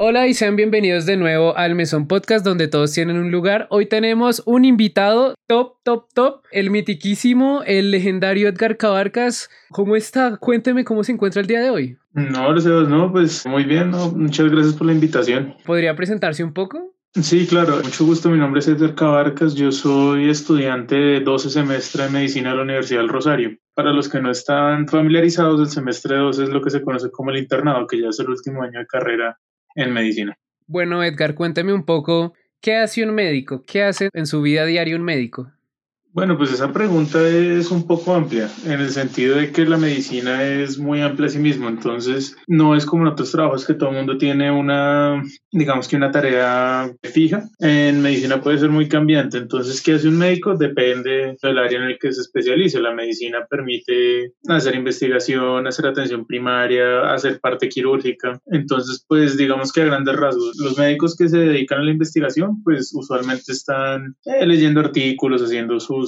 Hola y sean bienvenidos de nuevo al Mesón Podcast donde todos tienen un lugar. Hoy tenemos un invitado top, top, top, el mitiquísimo, el legendario Edgar Cabarcas. ¿Cómo está? Cuénteme cómo se encuentra el día de hoy. No, gracias, no, pues muy bien, no, muchas gracias por la invitación. ¿Podría presentarse un poco? Sí, claro, mucho gusto. Mi nombre es Edgar Cabarcas. Yo soy estudiante de 12 semestre de medicina de la Universidad del Rosario. Para los que no están familiarizados, el semestre 12 es lo que se conoce como el internado, que ya es el último año de carrera en medicina. Bueno, Edgar, cuénteme un poco, ¿qué hace un médico? ¿Qué hace en su vida diaria un médico? Bueno, pues esa pregunta es un poco amplia, en el sentido de que la medicina es muy amplia a sí mismo, entonces no es como en otros trabajos que todo el mundo tiene una, digamos que una tarea fija. En medicina puede ser muy cambiante, entonces ¿qué hace un médico? Depende del área en el que se especialice. La medicina permite hacer investigación, hacer atención primaria, hacer parte quirúrgica. Entonces, pues digamos que a grandes rasgos, los médicos que se dedican a la investigación, pues usualmente están eh, leyendo artículos, haciendo sus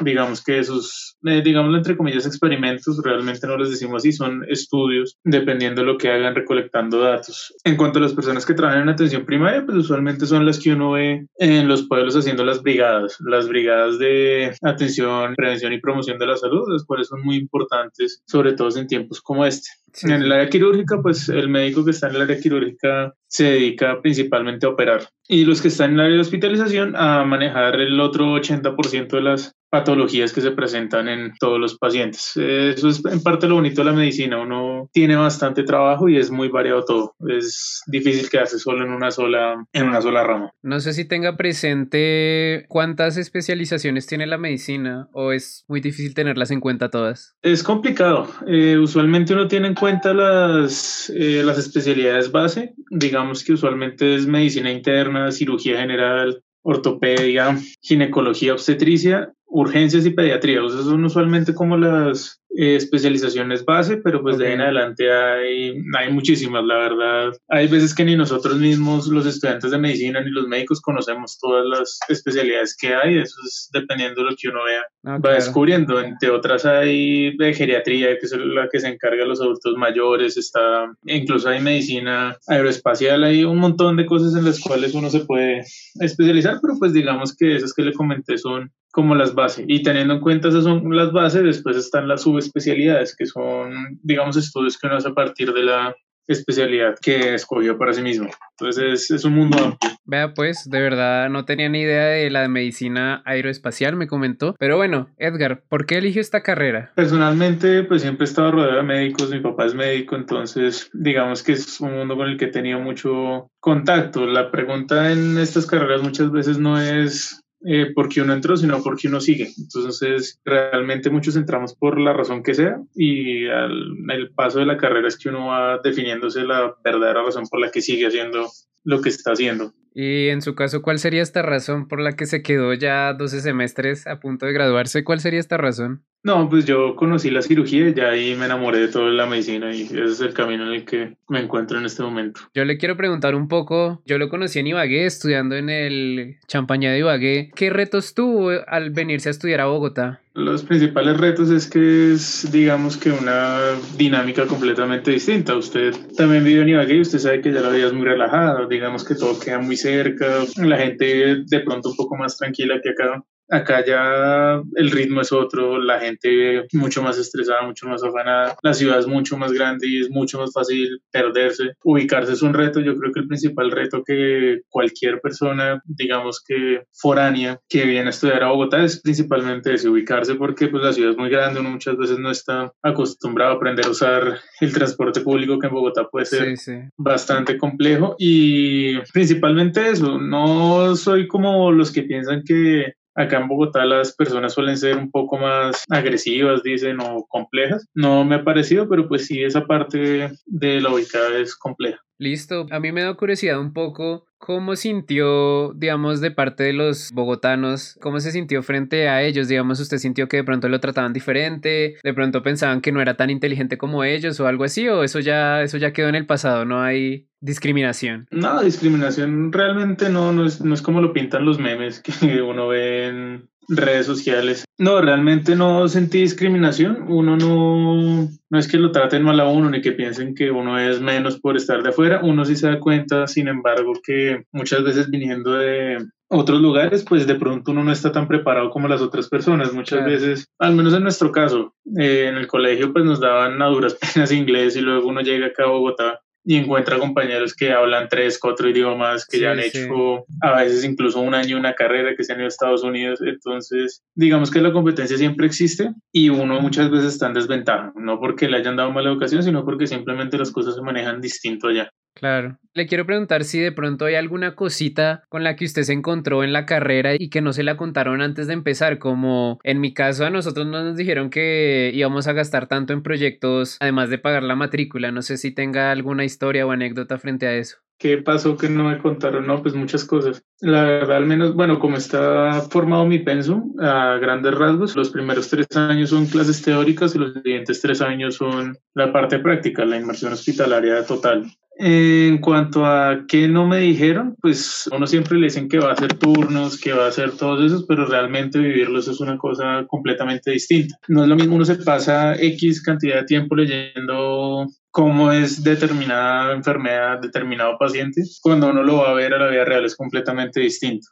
digamos que esos, eh, digamos entre comillas, experimentos, realmente no les decimos así, son estudios, dependiendo de lo que hagan recolectando datos. En cuanto a las personas que trabajan en atención primaria, pues usualmente son las que uno ve en los pueblos haciendo las brigadas, las brigadas de atención, prevención y promoción de la salud, las cuales son muy importantes, sobre todo en tiempos como este. En el área quirúrgica, pues el médico que está en el área quirúrgica se dedica principalmente a operar y los que están en el área de hospitalización a manejar el otro 80% de las patologías que se presentan en todos los pacientes. Eso es en parte lo bonito de la medicina. Uno tiene bastante trabajo y es muy variado todo. Es difícil quedarse solo en una sola, en una sola rama. No sé si tenga presente cuántas especializaciones tiene la medicina o es muy difícil tenerlas en cuenta todas. Es complicado. Eh, usualmente uno tiene en cuenta las, eh, las especialidades base. Digamos que usualmente es medicina interna, cirugía general, ortopedia, ginecología, obstetricia urgencias y pediatría. O sea, son usualmente como las eh, especializaciones base, pero pues de ahí en adelante hay, hay muchísimas, la verdad. Hay veces que ni nosotros mismos, los estudiantes de medicina, ni los médicos conocemos todas las especialidades que hay. Eso es dependiendo de lo que uno vea, ah, va descubriendo. Entre otras hay de geriatría, que es la que se encarga de los adultos mayores, está, incluso hay medicina aeroespacial, hay un montón de cosas en las cuales uno se puede especializar, pero pues digamos que esas que le comenté son como las bases. Y teniendo en cuenta esas son las bases, después están las subespecialidades, que son, digamos, estudios que uno hace a partir de la especialidad que escogió para sí mismo. Entonces es, un mundo amplio. Vea, pues, de verdad no tenía ni idea de la medicina aeroespacial, me comentó. Pero bueno, Edgar, ¿por qué eligió esta carrera? Personalmente, pues siempre he estado rodeado de médicos, mi papá es médico, entonces digamos que es un mundo con el que he tenido mucho contacto. La pregunta en estas carreras muchas veces no es eh, porque uno entró, sino porque uno sigue. Entonces, realmente muchos entramos por la razón que sea y al, el paso de la carrera es que uno va definiéndose la verdadera razón por la que sigue haciendo lo que está haciendo. Y en su caso, ¿cuál sería esta razón por la que se quedó ya 12 semestres a punto de graduarse? ¿Cuál sería esta razón? No, pues yo conocí la cirugía y ya ahí me enamoré de toda la medicina y ese es el camino en el que me encuentro en este momento. Yo le quiero preguntar un poco, yo lo conocí en Ibagué, estudiando en el Champañá de Ibagué. ¿Qué retos tuvo al venirse a estudiar a Bogotá? Los principales retos es que es, digamos que una dinámica completamente distinta. Usted también vive en Ibagué y usted sabe que ya la vida es muy relajada, digamos que todo queda muy cerca, la gente de pronto un poco más tranquila que acá. Acá ya el ritmo es otro, la gente mucho más estresada, mucho más afanada, la ciudad es mucho más grande y es mucho más fácil perderse. Ubicarse es un reto, yo creo que el principal reto que cualquier persona, digamos que foránea, que viene a estudiar a Bogotá es principalmente ese, ubicarse porque pues la ciudad es muy grande, uno muchas veces no está acostumbrado a aprender a usar el transporte público que en Bogotá puede ser bastante complejo y principalmente eso, no soy como los que piensan que Acá en Bogotá las personas suelen ser un poco más agresivas, dicen, o complejas. No me ha parecido, pero pues sí, esa parte de la ubicada es compleja. Listo. A mí me da curiosidad un poco cómo sintió, digamos, de parte de los bogotanos, cómo se sintió frente a ellos. Digamos, usted sintió que de pronto lo trataban diferente, de pronto pensaban que no era tan inteligente como ellos o algo así, o eso ya, eso ya quedó en el pasado, no hay discriminación. No, discriminación realmente no, no es, no es como lo pintan los memes que uno ve en redes sociales. No, realmente no sentí discriminación. Uno no, no es que lo traten mal a uno ni que piensen que uno es menos por estar de afuera. Uno sí se da cuenta, sin embargo, que muchas veces viniendo de otros lugares, pues de pronto uno no está tan preparado como las otras personas. Muchas veces, al menos en nuestro caso, eh, en el colegio pues nos daban a duras penas inglés y luego uno llega acá a Bogotá y encuentra compañeros que hablan tres, cuatro idiomas, que ya han hecho a veces incluso un año una carrera, que se han ido a Estados Unidos. Entonces, digamos que la competencia siempre existe y uno muchas veces está en desventaja, no porque le hayan dado mala educación, sino porque simplemente las cosas se manejan distinto allá. Claro. Le quiero preguntar si de pronto hay alguna cosita con la que usted se encontró en la carrera y que no se la contaron antes de empezar, como en mi caso a nosotros no nos dijeron que íbamos a gastar tanto en proyectos además de pagar la matrícula. No sé si tenga alguna historia o anécdota frente a eso. ¿Qué pasó que no me contaron? No, pues muchas cosas. La verdad, al menos, bueno, como está formado mi pensum, a grandes rasgos, los primeros tres años son clases teóricas y los siguientes tres años son la parte práctica, la inmersión hospitalaria total. En cuanto a qué no me dijeron, pues uno siempre le dicen que va a hacer turnos, que va a hacer todos esos, pero realmente vivirlos es una cosa completamente distinta. No es lo mismo, uno se pasa X cantidad de tiempo leyendo cómo es determinada enfermedad, determinado paciente, cuando uno lo va a ver a la vida real es completamente distinto.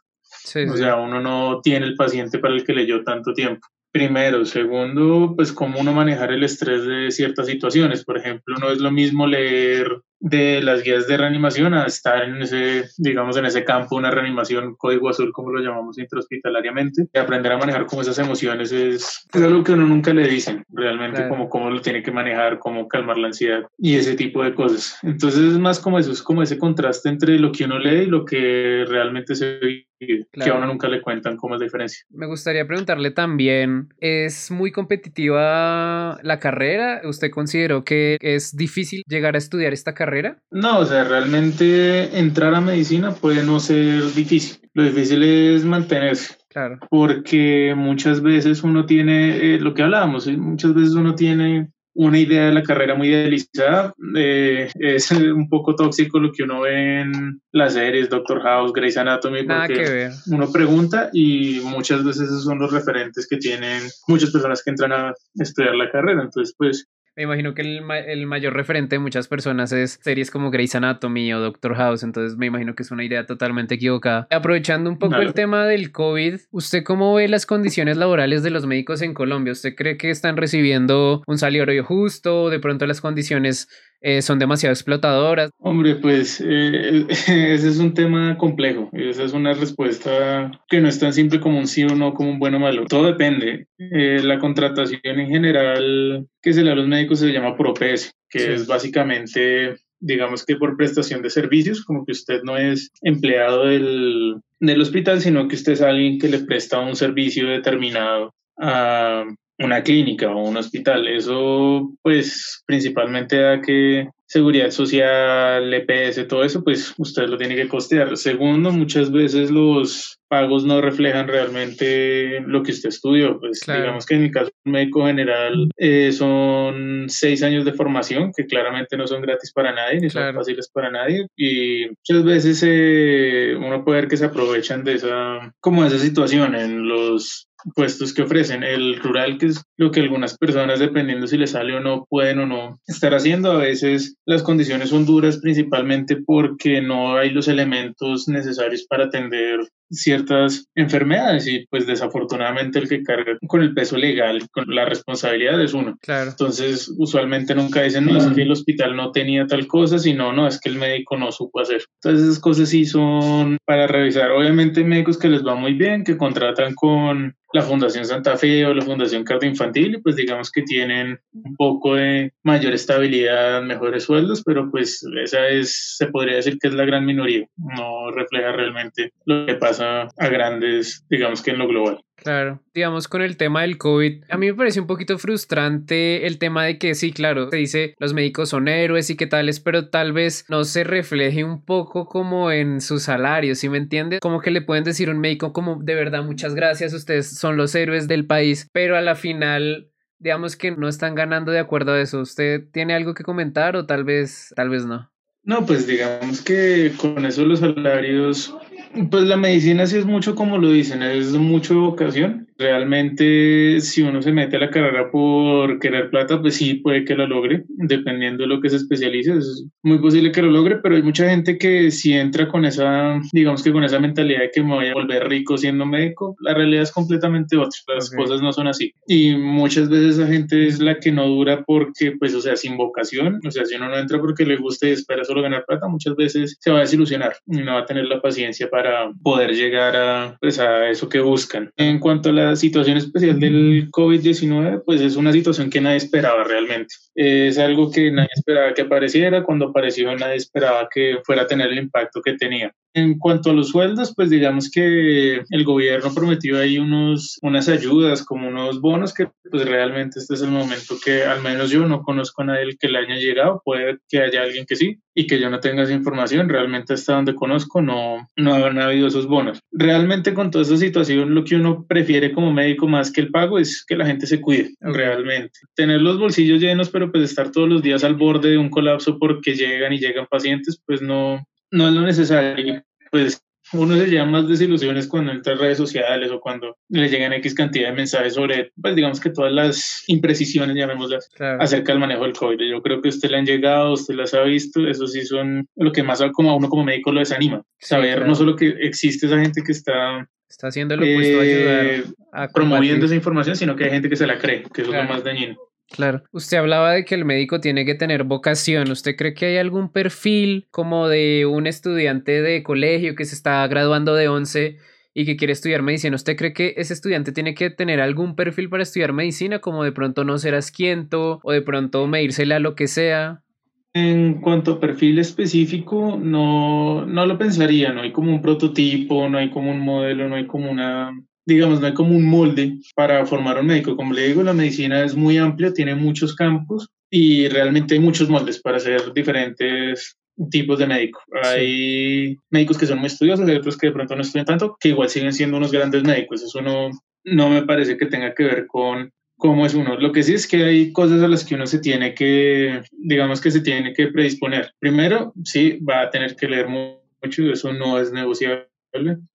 o sea, uno no tiene el paciente para el que leyó tanto tiempo. Primero, segundo, pues cómo uno manejar el estrés de ciertas situaciones. Por ejemplo, no es lo mismo leer de las guías de reanimación a estar en ese, digamos, en ese campo, una reanimación código azul, como lo llamamos intrahospitalariamente. Y aprender a manejar como esas emociones es, algo que uno nunca le dicen, realmente, como cómo lo tiene que manejar, cómo calmar la ansiedad y ese tipo de cosas. Entonces es más como eso, es como ese contraste entre lo que uno lee y lo que realmente se vive. Que a uno nunca le cuentan cómo es la diferencia. Me gustaría preguntarle también, ¿es muy competitiva la carrera? ¿Usted consideró que es difícil llegar a estudiar esta carrera? No, o sea, realmente entrar a medicina puede no ser difícil. Lo difícil es mantenerse. Claro. Porque muchas veces uno tiene, eh, lo que hablábamos, ¿eh? muchas veces uno tiene una idea de la carrera muy idealizada. Eh, es un poco tóxico lo que uno ve en las series, Doctor House, Grey's Anatomy, porque uno pregunta y muchas veces esos son los referentes que tienen muchas personas que entran a estudiar la carrera. Entonces, pues me imagino que el, mayor referente de muchas personas es series como Grey's Anatomy o Doctor House, entonces me imagino que es una idea totalmente equivocada. Aprovechando un poco el tema del COVID, ¿usted cómo ve las condiciones laborales de los médicos en Colombia? ¿Usted cree que están recibiendo un salario justo? ¿De pronto las condiciones eh, son demasiado explotadoras? Hombre, pues eh, ese es un tema complejo. Esa es una respuesta que no es tan simple como un sí o no, como un bueno o malo. Todo depende. Eh, la contratación en general que se le da a los médicos se llama PROPES, que es básicamente digamos que por prestación de servicios, como que usted no es empleado del, del hospital, sino que usted es alguien que le presta un servicio determinado a, una clínica o un hospital. Eso, pues, principalmente da que seguridad social, EPS, todo eso, pues usted lo tiene que costear. Segundo, muchas veces los pagos no reflejan realmente lo que usted estudió. Pues digamos que en el caso médico general eh, son seis años de formación que claramente no son gratis para nadie ni son fáciles para nadie y muchas veces eh, uno puede ver que se aprovechan de esa como de esa situación en los puestos que ofrecen. El rural, que es lo que algunas personas, dependiendo si les sale o no, pueden o no estar haciendo. A veces las condiciones son duras principalmente porque no hay los elementos necesarios para atender ciertas enfermedades y pues desafortunadamente el que carga con el peso legal, con la responsabilidad es uno. Claro. Entonces usualmente nunca dicen, no, es que el hospital no tenía tal cosa, sino, no, es que el médico no supo hacer. Entonces esas cosas sí son para revisar. Obviamente hay médicos que les va muy bien, que contratan con la Fundación Santa Fe o la Fundación Cardio Infantil, pues digamos que tienen un poco de mayor estabilidad, mejores sueldos, pero pues esa es, se podría decir que es la gran minoría, no refleja realmente lo que pasa a grandes, digamos que en lo global. Claro, digamos con el tema del COVID, a mí me parece un poquito frustrante el tema de que sí, claro, se dice los médicos son héroes y qué tales, pero tal vez no se refleje un poco como en su salario, ¿sí me entiendes? Como que le pueden decir a un médico como de verdad muchas gracias, ustedes son los héroes del país, pero a la final digamos que no están ganando de acuerdo a eso. ¿Usted tiene algo que comentar o tal vez tal vez no? No, pues digamos que con eso los salarios Pues la medicina sí es mucho como lo dicen, es mucho vocación. Realmente si uno se mete a la carrera por querer plata, pues sí puede que lo logre, dependiendo de lo que se especialice. Es muy posible que lo logre, pero hay mucha gente que si entra con esa, digamos que con esa mentalidad de que me voy a volver rico siendo médico, la realidad es completamente otra. Las cosas no son así. Y muchas veces esa gente es la que no dura porque, pues, o sea, sin vocación, o sea, si uno no entra porque le gusta y espera solo ganar plata, muchas veces se va a desilusionar y no va a tener la paciencia para poder llegar a, pues, a eso que buscan. En cuanto a la situación especial del COVID-19, pues es una situación que nadie esperaba realmente. Es algo que nadie esperaba que apareciera, cuando apareció nadie esperaba que fuera a tener el impacto que tenía. En cuanto a los sueldos, pues digamos que el gobierno prometió ahí unos, unas ayudas, como unos bonos, que pues realmente este es el momento que al menos yo no conozco a nadie que le haya llegado, puede que haya alguien que sí, y que yo no tenga esa información, realmente hasta donde conozco no, no han habido esos bonos. Realmente con toda esa situación lo que uno prefiere como médico más que el pago es que la gente se cuide, realmente. Tener los bolsillos llenos, pero pues estar todos los días al borde de un colapso porque llegan y llegan pacientes, pues no, no es lo necesario. Pues uno se lleva más desilusiones cuando entra a redes sociales o cuando le llegan X cantidad de mensajes sobre, pues digamos que todas las imprecisiones, llamémoslas, acerca del manejo del COVID. Yo creo que usted le han llegado, usted las ha visto, eso sí son lo que más como a uno como médico lo desanima. Saber no solo que existe esa gente que está... Está haciendo lo opuesto a ayudar eh, a promoviendo esa información, sino que hay gente que se la cree, que eso es lo más dañino. Claro. Usted hablaba de que el médico tiene que tener vocación. ¿Usted cree que hay algún perfil como de un estudiante de colegio que se está graduando de 11 y que quiere estudiar medicina? ¿Usted cree que ese estudiante tiene que tener algún perfil para estudiar medicina, como de pronto no ser asquiento o de pronto medírsela a lo que sea? En cuanto a perfil específico, no, no lo pensaría, no hay como un prototipo, no hay como un modelo, no hay como una digamos, no hay como un molde para formar un médico. Como le digo, la medicina es muy amplia, tiene muchos campos y realmente hay muchos moldes para hacer diferentes tipos de médicos. Hay médicos que son muy estudiosos, hay otros que de pronto no estudian tanto, que igual siguen siendo unos grandes médicos. Eso no, no me parece que tenga que ver con cómo es uno. Lo que sí es que hay cosas a las que uno se tiene que, digamos que se tiene que predisponer. Primero, sí, va a tener que leer mucho, eso no es negociable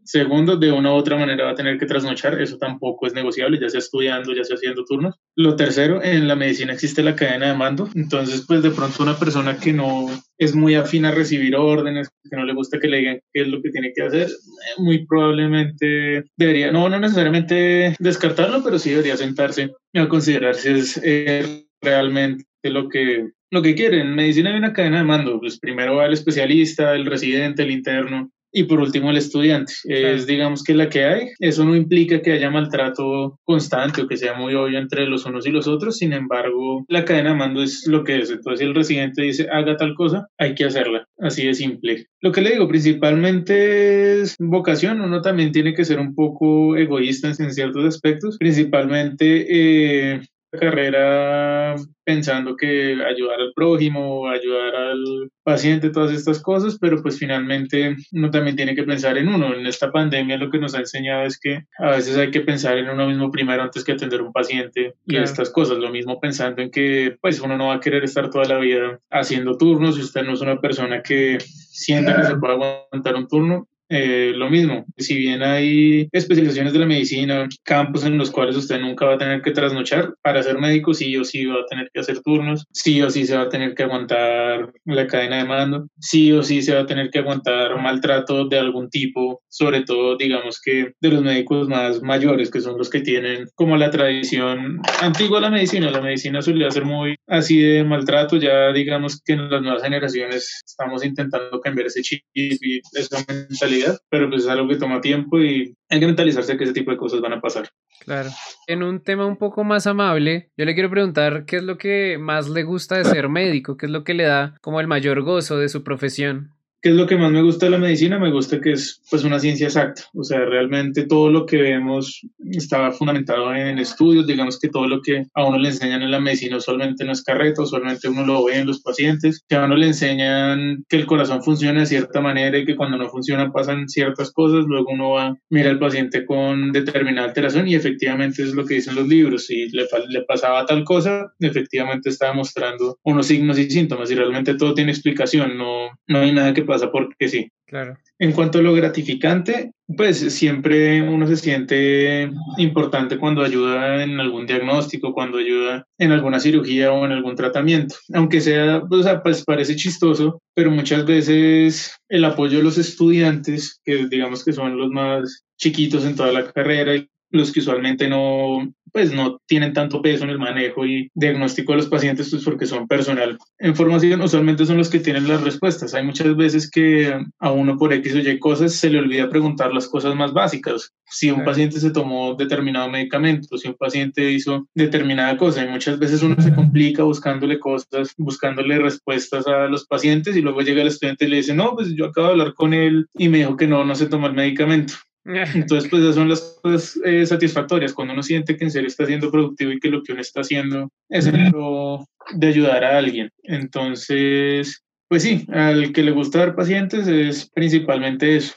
Segundo, de una u otra manera va a tener que trasnochar, eso tampoco es negociable, ya sea estudiando, ya sea haciendo turnos. Lo tercero, en la medicina existe la cadena de mando, entonces pues de pronto una persona que no es muy afín a recibir órdenes, que no le gusta que le digan qué es lo que tiene que hacer, eh, muy probablemente debería, no, no necesariamente descartarlo, pero sí debería sentarse a considerar si es eh, realmente lo que lo que quiere. En medicina hay una cadena de mando, pues primero va el especialista, el residente, el interno, y por último, el estudiante. Es, digamos, que la que hay. Eso no implica que haya maltrato constante o que sea muy obvio entre los unos y los otros. Sin embargo, la cadena de mando es lo que es. Entonces, si el residente dice haga tal cosa, hay que hacerla. Así de simple. Lo que le digo, principalmente es vocación. Uno también tiene que ser un poco egoísta en ciertos aspectos. Principalmente eh, carrera pensando que ayudar al prójimo, ayudar al paciente, todas estas cosas, pero pues finalmente uno también tiene que pensar en uno. En esta pandemia lo que nos ha enseñado es que a veces hay que pensar en uno mismo primero antes que atender a un paciente y estas cosas. Lo mismo pensando en que pues uno no va a querer estar toda la vida haciendo turnos si usted no es una persona que sienta que se puede aguantar un turno, eh, lo mismo, si bien hay especializaciones de la medicina, campos en los cuales usted nunca va a tener que trasnochar, para ser médico sí o sí va a tener que hacer turnos, sí o sí se va a tener que aguantar la cadena de mando, sí o sí se va a tener que aguantar maltrato de algún tipo, sobre todo digamos que de los médicos más mayores, que son los que tienen como la tradición antigua de la medicina, la medicina solía ser muy así de maltrato, ya digamos que en las nuevas generaciones estamos intentando cambiar ese chip y esa mentalidad pero pues es algo que toma tiempo y hay que mentalizarse que ese tipo de cosas van a pasar. Claro. En un tema un poco más amable, yo le quiero preguntar qué es lo que más le gusta de ser médico, qué es lo que le da como el mayor gozo de su profesión. ¿Qué es lo que más me gusta de la medicina? Me gusta que es pues una ciencia exacta, o sea, realmente todo lo que vemos está fundamentado en estudios, digamos que todo lo que a uno le enseñan en la medicina usualmente no es carreta, usualmente uno lo ve en los pacientes, que a uno le enseñan que el corazón funciona de cierta manera y que cuando no funciona pasan ciertas cosas, luego uno va, mira al paciente con determinada alteración y efectivamente es lo que dicen los libros, si le, le pasaba tal cosa, efectivamente estaba mostrando unos signos y síntomas y realmente todo tiene explicación, no, no hay nada que pasa porque sí. Claro. En cuanto a lo gratificante, pues siempre uno se siente importante cuando ayuda en algún diagnóstico, cuando ayuda en alguna cirugía o en algún tratamiento. Aunque sea, o sea, pues parece chistoso, pero muchas veces el apoyo de los estudiantes, que digamos que son los más chiquitos en toda la carrera y los que usualmente no, pues no tienen tanto peso en el manejo y diagnóstico de los pacientes, pues porque son personal en formación, usualmente son los que tienen las respuestas. Hay muchas veces que a uno por X o Y cosas se le olvida preguntar las cosas más básicas. Si un paciente se tomó determinado medicamento, si un paciente hizo determinada cosa, y muchas veces uno se complica buscándole cosas, buscándole respuestas a los pacientes y luego llega el estudiante y le dice, no, pues yo acabo de hablar con él y me dijo que no, no se toma el medicamento. Entonces, pues esas son las cosas eh, satisfactorias, cuando uno siente que en serio está siendo productivo y que lo que uno está haciendo es de ayudar a alguien. Entonces, pues sí, al que le gusta dar pacientes es principalmente eso,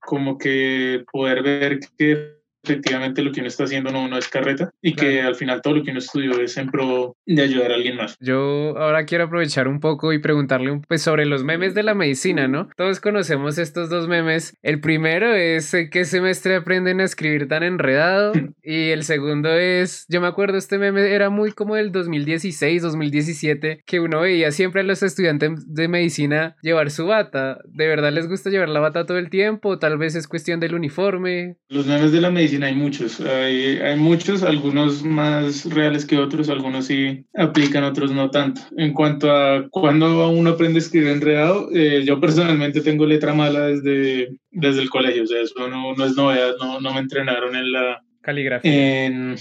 como que poder ver que efectivamente lo que uno está haciendo no, no es carreta y que al final todo lo que uno estudió es en pro de ayudar a alguien más. Yo ahora quiero aprovechar un poco y preguntarle un, pues, sobre los memes de la medicina, ¿no? Todos conocemos estos dos memes. El primero es ¿qué semestre aprenden a escribir tan enredado? y el segundo es, yo me acuerdo, este meme era muy como del 2016, 2017, que uno veía siempre a los estudiantes de medicina llevar su bata. ¿De verdad les gusta llevar la bata todo el tiempo? Tal vez es cuestión del uniforme. Los memes de la medicina hay muchos, hay, hay, muchos, algunos más reales que otros, algunos sí aplican, otros no tanto. En cuanto a cuando uno aprende a escribir enredado, eh, yo personalmente tengo letra mala desde, desde el colegio, o sea, eso no, no es novedad, no, no me entrenaron en la caligrafía. En,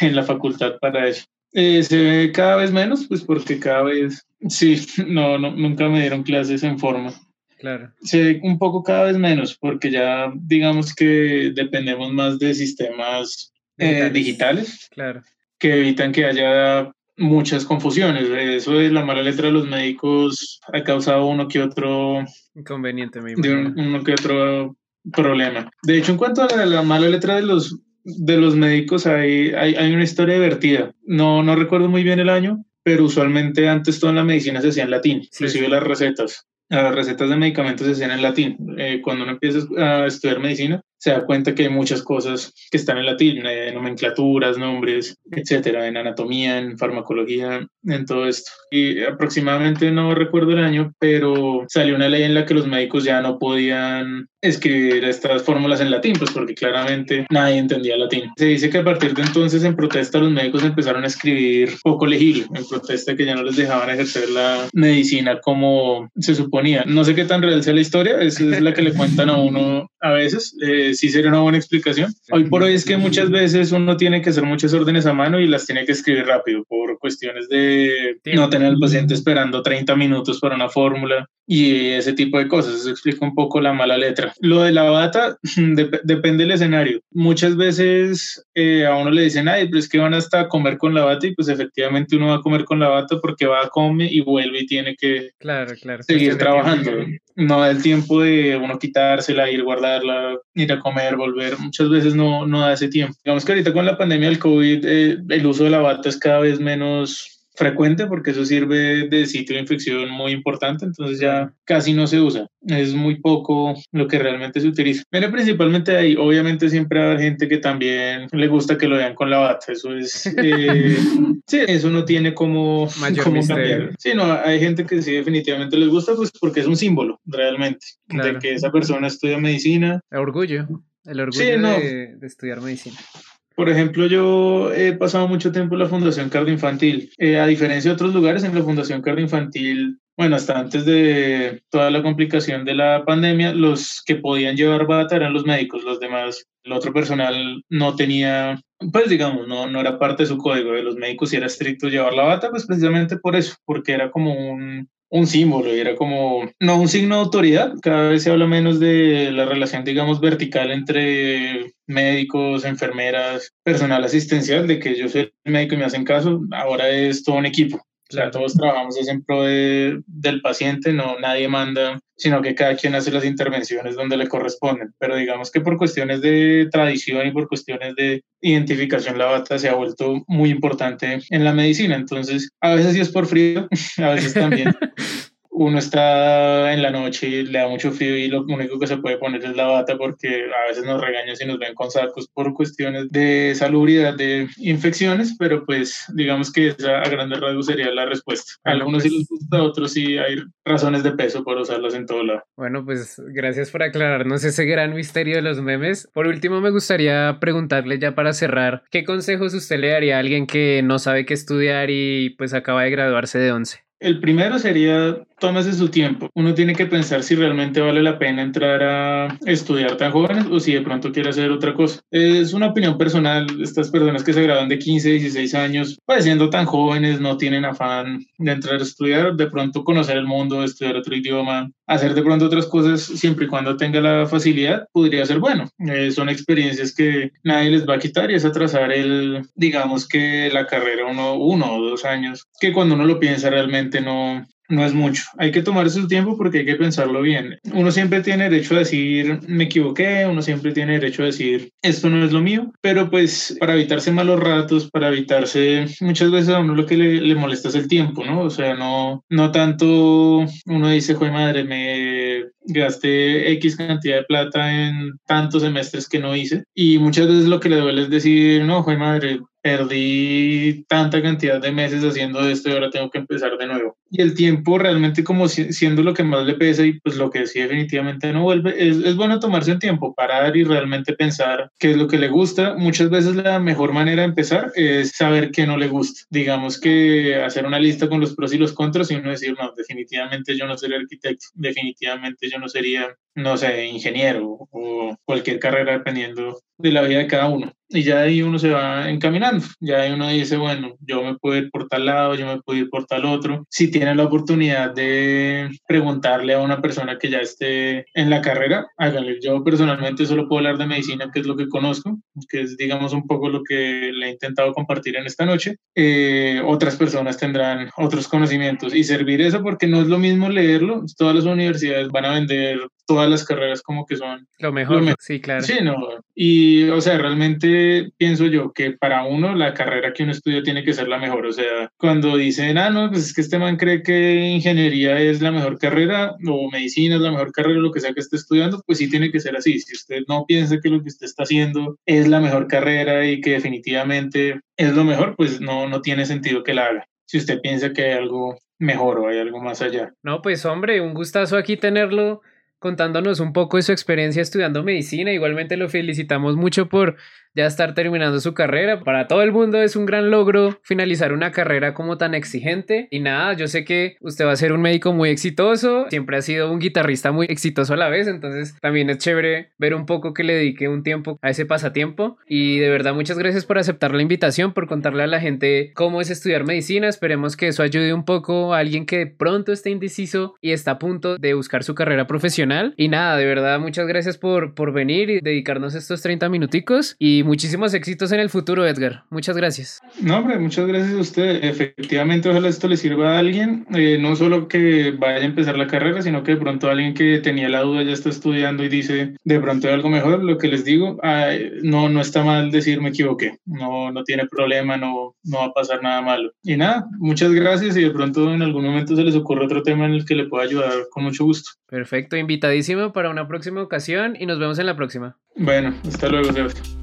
en la facultad para eso. Eh, se ve cada vez menos, pues porque cada vez, sí, no, no, nunca me dieron clases en forma. Claro. Ve un poco cada vez menos porque ya digamos que dependemos más de sistemas eh, digitales claro. que evitan que haya muchas confusiones. Eso de la mala letra de los médicos ha causado uno que otro inconveniente, uno que otro problema. De hecho, en cuanto a la, mala letra de los de los médicos hay, hay, hay, una historia divertida. No, no recuerdo muy bien el año, pero usualmente antes toda la medicina se hacía en latín, inclusive las recetas las recetas de medicamentos se hacían en latín. Eh, cuando uno empieza a estudiar medicina, se da cuenta que hay muchas cosas que están en latín, eh, nomenclaturas, nombres, etcétera, en anatomía, en farmacología, en todo esto. Y aproximadamente no recuerdo el año, pero salió una ley en la que los médicos ya no podían escribir estas fórmulas en latín, pues porque claramente nadie entendía latín. Se dice que a partir de entonces en protesta los médicos empezaron a escribir poco legible, en protesta que ya no les dejaban ejercer la medicina como se suponía. No sé qué tan real sea la historia, esa es la que le cuentan a uno a veces. Eh, sí sería una buena explicación. Hoy por hoy es que muchas veces uno tiene que hacer muchas órdenes a mano y las tiene que escribir rápido por cuestiones de no tener al paciente esperando 30 minutos para una fórmula y ese tipo de cosas. Eso explica un poco la mala letra. Lo de la bata depende del escenario. Muchas veces eh, a uno le dicen, ay, pues que van hasta a comer con la bata y pues efectivamente uno va a comer con la bata porque va a comer y vuelve y tiene que claro, claro. seguir trabajando. No da el tiempo de uno quitársela, ir guardarla, ir a comer, volver. Muchas veces no, no da ese tiempo. Digamos que ahorita con la pandemia del COVID, eh, el uso de la bata es cada vez menos frecuente porque eso sirve de sitio de infección muy importante, entonces ya casi no se usa. Es muy poco lo que realmente se utiliza. Viene principalmente ahí, obviamente siempre hay gente que también le gusta que lo vean con la bata, eso es... Eh, sí, eso no tiene como, como cambiar. Sí, no, hay gente que sí definitivamente les gusta pues porque es un símbolo realmente de que esa persona estudia medicina. El orgullo, el orgullo de, de estudiar medicina. Por ejemplo, yo he pasado mucho tiempo en la Fundación Cardioinfantil. Eh, a diferencia de otros lugares, en la Fundación Cardioinfantil, bueno, hasta antes de toda la complicación de la pandemia, los que podían llevar bata eran los médicos, los demás, el otro personal no tenía, pues digamos, no, no era parte de su código. De los médicos si era estricto llevar la bata, pues precisamente por eso, porque era como un, un símbolo y era como, no un signo de autoridad, cada vez se habla menos de la relación, digamos, vertical entre médicos, enfermeras, personal asistencial, de que yo soy el médico y me hacen caso, ahora es todo un equipo. O sea, todos trabajamos en pro de, del paciente, no nadie manda, sino que cada quien hace las intervenciones donde le corresponden. Pero digamos que por cuestiones de tradición y por cuestiones de identificación, la bata se ha vuelto muy importante en la medicina. Entonces, a veces sí es por frío, a veces también uno está en la noche y le da mucho frío y lo único que se puede poner es la bata porque a veces nos regañan si nos ven con sacos por cuestiones de salubridad, de infecciones, pero pues digamos que esa a grandes rasgos sería la respuesta. A algunos sí pues les gusta, a otros sí hay razones de peso por usarlas en todo lado. Bueno, pues gracias por aclararnos ese gran misterio de los memes. Por último, me gustaría preguntarle ya para cerrar, ¿qué consejos usted le daría a alguien que no sabe qué estudiar y pues acaba de graduarse de 11? El primero sería tómese su tiempo. Uno tiene que pensar si realmente vale la pena entrar a estudiar tan jóvenes o si de pronto quiere hacer otra cosa. Es una opinión personal. Estas personas que se graduan de 15, 16 años, pues siendo tan jóvenes, no tienen afán de entrar a estudiar, de pronto conocer el mundo, estudiar otro idioma, hacer de pronto otras cosas siempre y cuando tenga la facilidad, podría ser bueno. Eh, son experiencias que nadie les va a quitar y es atrasar el, digamos que la carrera uno, uno o dos años, que cuando uno lo piensa realmente no, no es mucho. Hay que tomarse su tiempo porque hay que pensarlo bien. Uno siempre tiene derecho a decir, me equivoqué, uno siempre tiene derecho a decir, esto no es lo mío, pero pues para evitarse malos ratos, para evitarse, muchas veces a uno lo que le, molesta es el tiempo, ¿no? O sea, no, no tanto uno dice, joder madre, me gasté X cantidad de plata en tantos semestres que no hice y muchas veces lo que le duele es decir, no, joder madre, perdí tanta cantidad de meses haciendo esto y ahora tengo que empezar de nuevo. Y el tiempo realmente como siendo lo que más le pesa y pues lo que sí definitivamente no vuelve, es, es bueno tomarse un tiempo, parar y realmente pensar qué es lo que le gusta. Muchas veces la mejor manera de empezar es saber qué no le gusta. Digamos que hacer una lista con los pros y los contras y uno decir, no, definitivamente yo no seré arquitecto, definitivamente yo no sería no sé, ingeniero o cualquier carrera dependiendo de la vida de cada uno. Y ya ahí uno se va encaminando, ya ahí uno dice, bueno, yo me puedo ir por tal lado, yo me puedo ir por tal otro. Si tienen la oportunidad de preguntarle a una persona que ya esté en la carrera, háganle. Yo personalmente solo puedo hablar de medicina, que es lo que conozco, que es digamos un poco lo que le he intentado compartir en esta noche. Eh, otras personas tendrán otros conocimientos y servir eso porque no es lo mismo leerlo. Todas las universidades van a vender todas las carreras como que son lo mejor, sí, claro. Sí, no. Y, o sea, realmente pienso yo que para uno la carrera que uno estudia tiene que ser la mejor. O sea, cuando dicen, ah, no, pues es que este man cree que ingeniería es la mejor carrera o medicina es la mejor carrera, lo que sea que esté estudiando, pues sí tiene que ser así. Si usted no piensa que lo que usted está haciendo es la mejor carrera y que definitivamente es lo mejor, pues no, no tiene sentido que la haga. Si usted piensa que hay algo mejor o hay algo más allá. No, pues hombre, un gustazo aquí tenerlo contándonos un poco de su experiencia estudiando medicina. Igualmente lo felicitamos mucho por ya estar terminando su carrera. Para todo el mundo es un gran logro finalizar una carrera como tan exigente. Y nada, yo sé que usted va a ser un médico muy exitoso, siempre ha sido un guitarrista muy exitoso a la vez, entonces también es chévere ver un poco que le dedique un tiempo a ese pasatiempo. Y de verdad, muchas gracias por aceptar la invitación, por contarle a la gente cómo es estudiar medicina. Esperemos que eso ayude un poco a alguien que pronto esté indeciso y está a punto de buscar su carrera profesional. Y nada, de verdad, muchas gracias por, por venir y dedicarnos estos 30 minuticos. Y muchísimos éxitos en el futuro, Edgar. Muchas gracias. No, hombre, muchas gracias a usted. Efectivamente, ojalá esto le sirva a alguien, eh, no solo que vaya a empezar la carrera, sino que de pronto alguien que tenía la duda ya está estudiando y dice, de pronto hay algo mejor, lo que les digo, no, no está mal decir me equivoqué, no, no tiene problema, no, no va a pasar nada malo. Y nada, muchas gracias y de pronto en algún momento se les ocurre otro tema en el que le pueda ayudar con mucho gusto. Perfecto, invitadísimo para una próxima ocasión y nos vemos en la próxima. Bueno, hasta luego, Sebastián.